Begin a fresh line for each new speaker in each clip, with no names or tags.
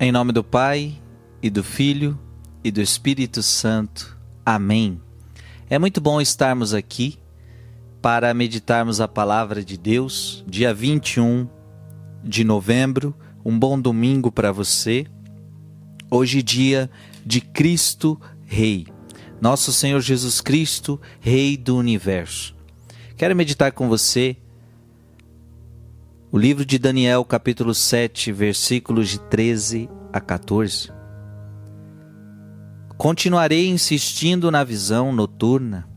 Em nome do Pai, e do Filho, e do Espírito Santo. Amém. É muito bom estarmos aqui para meditarmos a palavra de Deus, dia 21 de novembro. Um bom domingo para você. Hoje, dia de Cristo Rei. Nosso Senhor Jesus Cristo, Rei do universo. Quero meditar com você o livro de Daniel, capítulo 7, versículos de 13 a 14. Continuarei insistindo na visão noturna.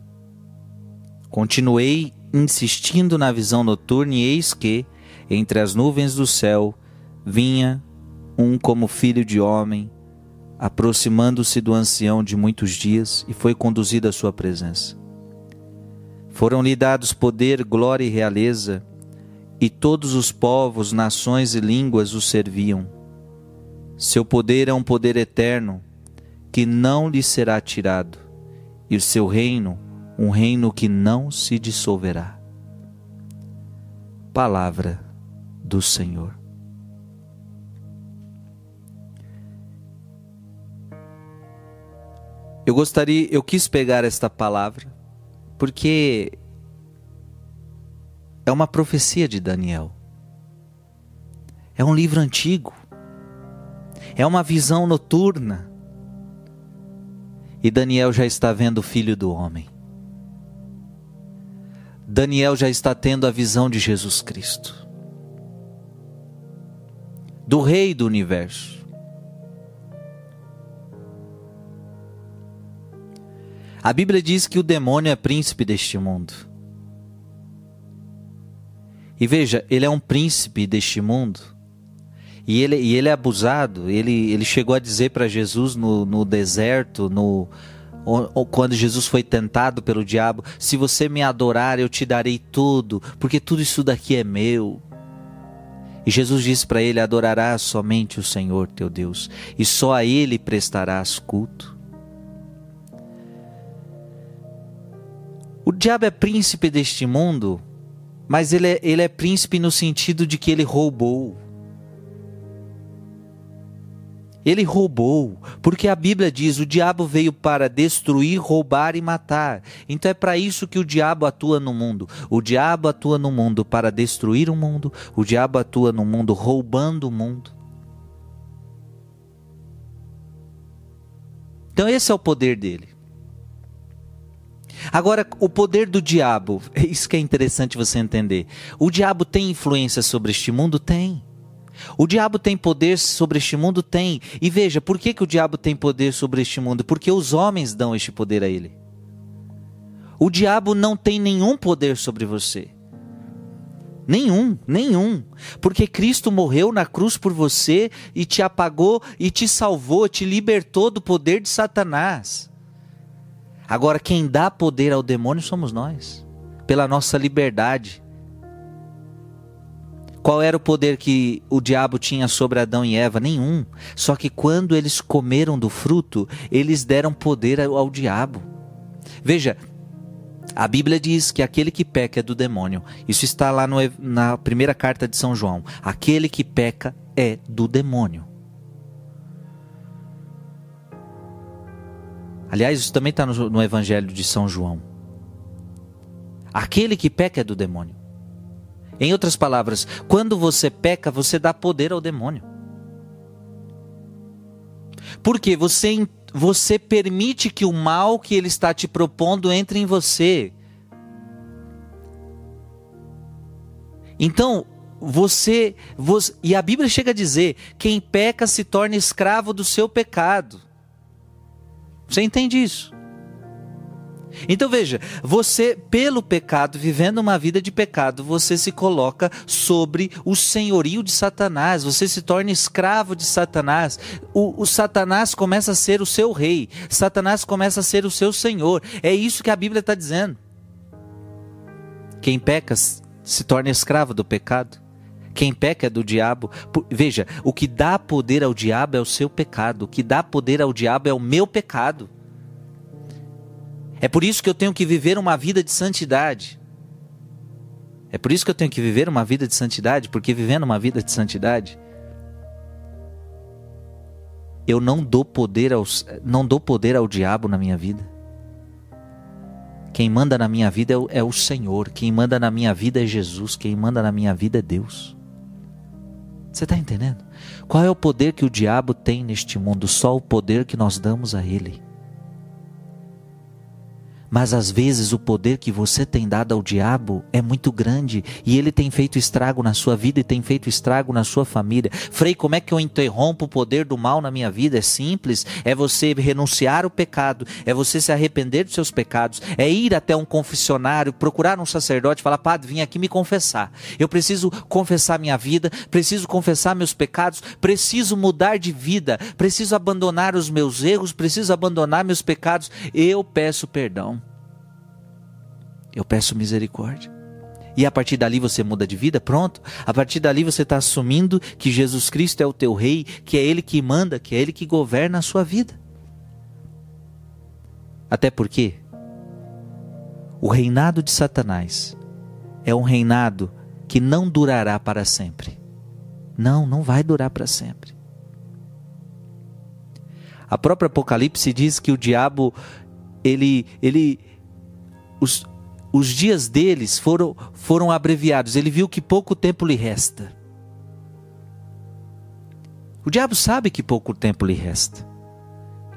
Continuei insistindo na visão noturna, e eis que, entre as nuvens do céu, vinha um como filho de homem, aproximando-se do ancião de muitos dias, e foi conduzido à sua presença. Foram-lhe dados poder, glória e realeza, e todos os povos, nações e línguas o serviam. Seu poder é um poder eterno, que não lhe será tirado, e o seu reino, um reino que não se dissolverá. Palavra do Senhor. Eu gostaria, eu quis pegar esta palavra porque é uma profecia de Daniel. É um livro antigo. É uma visão noturna. E Daniel já está vendo o filho do homem. Daniel já está tendo a visão de Jesus Cristo, do Rei do universo. A Bíblia diz que o demônio é príncipe deste mundo. E veja, ele é um príncipe deste mundo. E ele, e ele é abusado. Ele, ele chegou a dizer para Jesus no, no deserto, no, quando Jesus foi tentado pelo diabo: Se você me adorar, eu te darei tudo, porque tudo isso daqui é meu. E Jesus disse para ele: Adorarás somente o Senhor teu Deus, e só a Ele prestarás culto. O diabo é príncipe deste mundo mas ele é, ele é príncipe no sentido de que ele roubou. Ele roubou, porque a Bíblia diz: o diabo veio para destruir, roubar e matar. Então é para isso que o diabo atua no mundo. O diabo atua no mundo para destruir o mundo, o diabo atua no mundo roubando o mundo. Então esse é o poder dele. Agora, o poder do diabo, é isso que é interessante você entender. O diabo tem influência sobre este mundo? Tem. O diabo tem poder sobre este mundo? Tem. E veja, por que, que o diabo tem poder sobre este mundo? Porque os homens dão este poder a ele. O diabo não tem nenhum poder sobre você. Nenhum, nenhum. Porque Cristo morreu na cruz por você e te apagou e te salvou, te libertou do poder de Satanás. Agora, quem dá poder ao demônio somos nós, pela nossa liberdade. Qual era o poder que o diabo tinha sobre Adão e Eva? Nenhum. Só que quando eles comeram do fruto, eles deram poder ao, diabo. Veja, a Bíblia diz que aquele que peca é do demônio. Isso está lá no, na primeira carta de São João. Aquele que peca é do demônio. Aliás, isso também está no, no Evangelho de São João. Aquele que peca é do demônio. Em outras palavras, quando você peca, você dá poder ao demônio. Porque você, você permite que o mal que ele está te propondo entre em você. Então, você, você. E a Bíblia chega a dizer: quem peca se torna escravo do seu pecado. Você entende isso? Então veja, você, pelo pecado, vivendo uma vida de pecado, você se coloca sobre o senhorio de Satanás, você se torna escravo de Satanás. O, o, Satanás começa a ser o seu rei, Satanás começa a ser o seu senhor. É isso que a Bíblia está dizendo. Quem peca se torna escravo do pecado. Quem peca é do diabo. Veja, o que dá poder ao diabo é o seu pecado. O que dá poder ao diabo é o meu pecado. É por isso que eu tenho que viver uma vida de santidade. É por isso que eu tenho que viver uma vida de santidade, porque vivendo uma vida de santidade, eu não dou poder aos, não dou poder ao diabo na minha vida. Quem manda na minha vida é o, é o Senhor, quem manda na minha vida é Jesus, quem manda na minha vida é Deus. Você está entendendo? Qual é o poder que o diabo tem neste mundo? Só o poder que nós damos a ele. Mas às vezes o poder que você tem dado ao diabo é muito grande e ele tem feito estrago na sua vida e tem feito estrago na sua família. Frei, como é que eu interrompo o poder do mal na minha vida? É simples, é você renunciar ao pecado, é você se arrepender dos seus pecados, é ir até um confessionário, procurar um sacerdote, falar: "Padre, vim aqui me confessar. Eu preciso confessar minha vida, preciso confessar meus pecados, preciso mudar de vida, preciso abandonar os meus erros, preciso abandonar meus pecados. Eu peço perdão." Eu peço misericórdia. E a partir dali você muda de vida, pronto. A partir dali você está assumindo que Jesus Cristo é o teu rei, que é Ele que manda, que é Ele que governa a sua vida. Até porque o reinado de Satanás é um reinado que não durará para sempre. Não, não vai durar para sempre. A própria Apocalipse diz que o diabo, ele, ele, os, os dias deles foram, foram abreviados. Ele viu que pouco tempo lhe resta. O diabo sabe que pouco tempo lhe resta.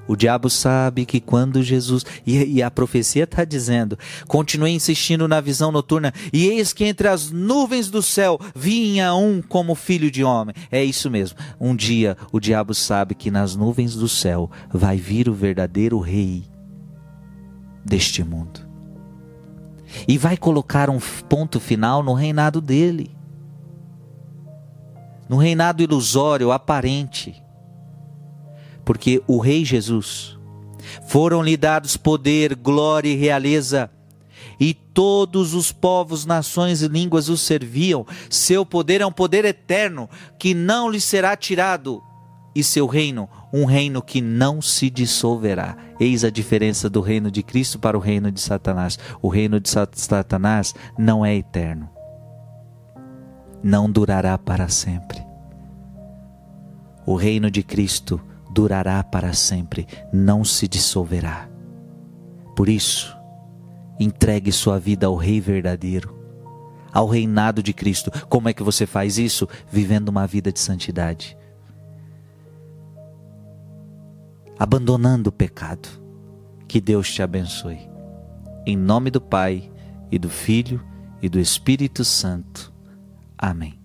O diabo sabe que quando Jesus. E, e a profecia está dizendo: continue insistindo na visão noturna, e eis que entre as nuvens do céu vinha um como filho de homem. É isso mesmo. Um dia o diabo sabe que nas nuvens do céu vai vir o verdadeiro rei deste mundo e vai colocar um ponto final no reinado dele. No reinado ilusório, aparente. Porque o Rei Jesus foram-lhe dados poder, glória e realeza, e todos os povos, nações e línguas o serviam. Seu poder é um poder eterno que não lhe será tirado e seu reino, um reino que não se dissolverá. Eis a diferença do reino de Cristo para o reino de Satanás. O reino de Satanás não é eterno. Não durará para sempre. O reino de Cristo durará para sempre, não se dissolverá. Por isso, entregue sua vida ao Rei verdadeiro, ao reinado de Cristo. Como é que você faz isso? Vivendo uma vida de santidade abandonando o pecado. Que Deus te abençoe. Em nome do Pai, e do Filho, e do Espírito Santo. Amém.